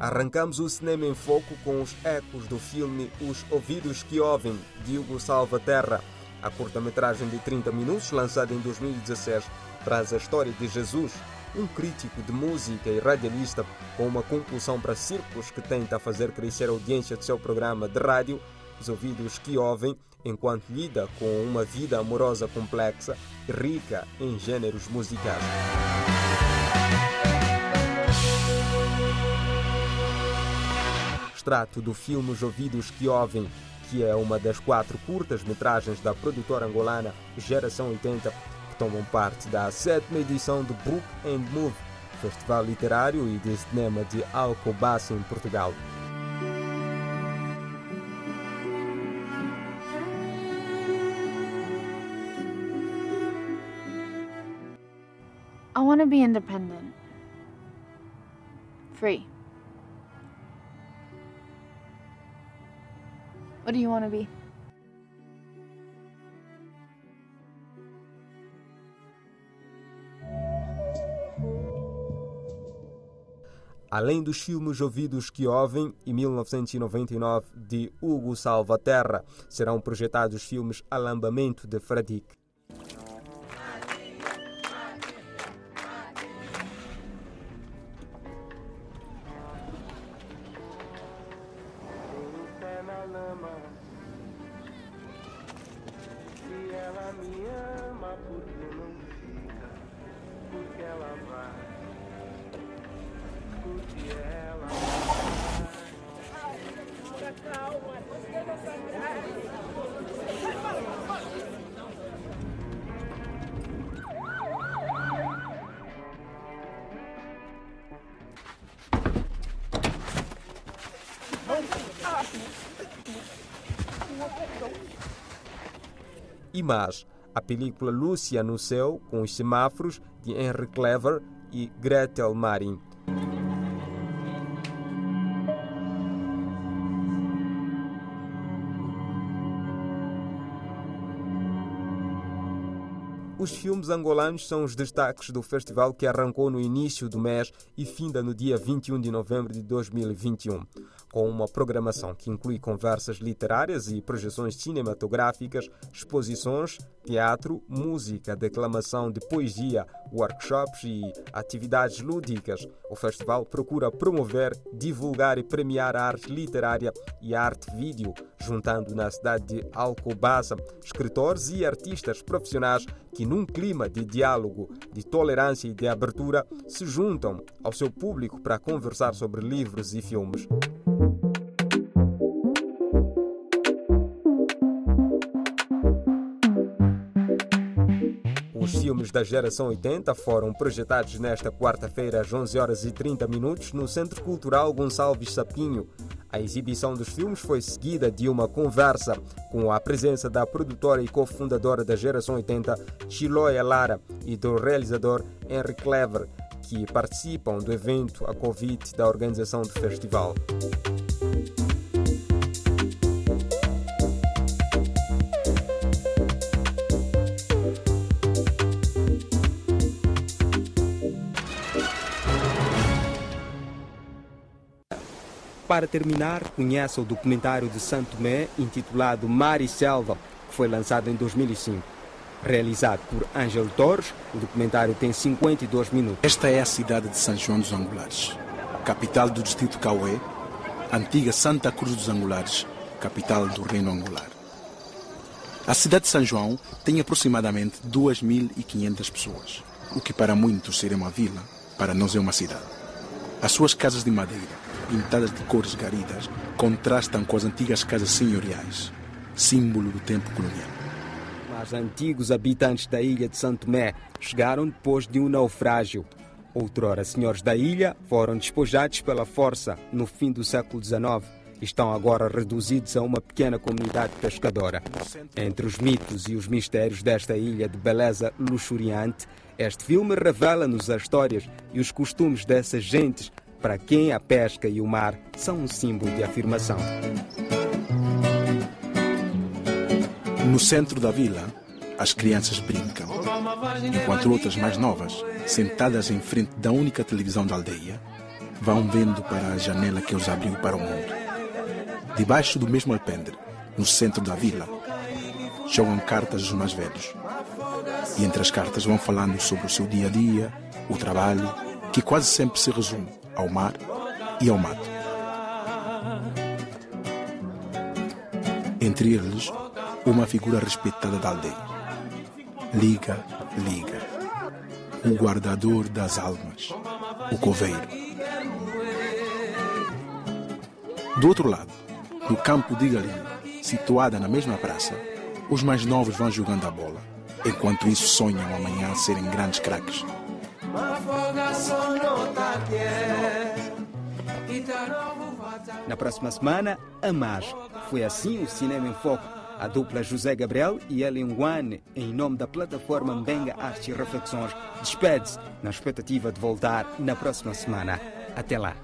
Arrancamos o cinema em foco com os ecos do filme Os Ouvidos que Ouvem, de Hugo Salvaterra. A curta-metragem de 30 minutos, lançada em 2016, traz a história de Jesus, um crítico de música e radialista com uma compulsão para círculos que tenta fazer crescer a audiência de seu programa de rádio, Os Ouvidos que Ouvem, enquanto lida com uma vida amorosa complexa e rica em gêneros musicais. Extrato do filme Os Ouvidos que Ouvem, que é uma das quatro curtas-metragens da produtora angolana Geração 80, que tomam parte da sétima edição do Book and Move, festival literário e de cinema de Alcobaça, em Portugal. I want to be independent. Free. What do you want to be? Além dos filmes ouvidos que ouvem, em 1999, de Hugo Salvaterra, serão projetados filmes Alambamento de Fradique. E mais, a película Lúcia no Céu, com os semáforos, de Henry Clever e Gretel Marin. Os filmes angolanos são os destaques do festival que arrancou no início do mês e finda no dia 21 de novembro de 2021, com uma programação que inclui conversas literárias e projeções cinematográficas, exposições, teatro, música, declamação de poesia, workshops e atividades lúdicas. O festival procura promover, divulgar e premiar a arte literária e a arte vídeo, juntando na cidade de Alcobaça escritores e artistas profissionais que, num clima de diálogo, de tolerância e de abertura, se juntam ao seu público para conversar sobre livros e filmes. Os filmes da geração 80 foram projetados nesta quarta-feira às 11 horas e 30 minutos no Centro Cultural Gonçalves Sapinho. A exibição dos filmes foi seguida de uma conversa com a presença da produtora e cofundadora da geração 80, Chiloia Lara, e do realizador Henry Clever, que participam do evento a convite da organização do festival. Para terminar, conheça o documentário de Santo Tomé intitulado Mar e Selva, que foi lançado em 2005. Realizado por Ângelo Torres, o documentário tem 52 minutos. Esta é a cidade de São João dos Angulares, capital do distrito Cauê, antiga Santa Cruz dos Angulares, capital do Reino Angular. A cidade de São João tem aproximadamente 2.500 pessoas, o que para muitos seria uma vila, para nós é uma cidade. As suas casas de madeira, pintadas de cores garidas, contrastam com as antigas casas senhoriais, símbolo do tempo colonial. Mas antigos habitantes da ilha de Santo Tomé chegaram depois de um naufrágio. Outrora, senhores da ilha foram despojados pela força no fim do século XIX e estão agora reduzidos a uma pequena comunidade pescadora. Entre os mitos e os mistérios desta ilha de beleza luxuriante, este filme revela-nos as histórias e os costumes dessas gentes para quem a pesca e o mar são um símbolo de afirmação. No centro da vila, as crianças brincam, enquanto outras mais novas, sentadas em frente da única televisão da aldeia, vão vendo para a janela que os abriu para o mundo. Debaixo do mesmo alpendre, no centro da vila, jogam cartas os mais velhos. E entre as cartas vão falando sobre o seu dia a dia, o trabalho, que quase sempre se resume ao mar e ao mato. Entre eles, uma figura respeitada da aldeia. Liga, liga. O guardador das almas, o coveiro. Do outro lado, no campo de galinha, situada na mesma praça, os mais novos vão jogando a bola, enquanto isso sonham amanhã serem grandes craques. Na próxima semana, a mais. Foi assim o Cinema em Foco. A dupla José Gabriel e Ellen Wan, em nome da plataforma Mbenga Artes e Reflexões, despede-se na expectativa de voltar na próxima semana. Até lá.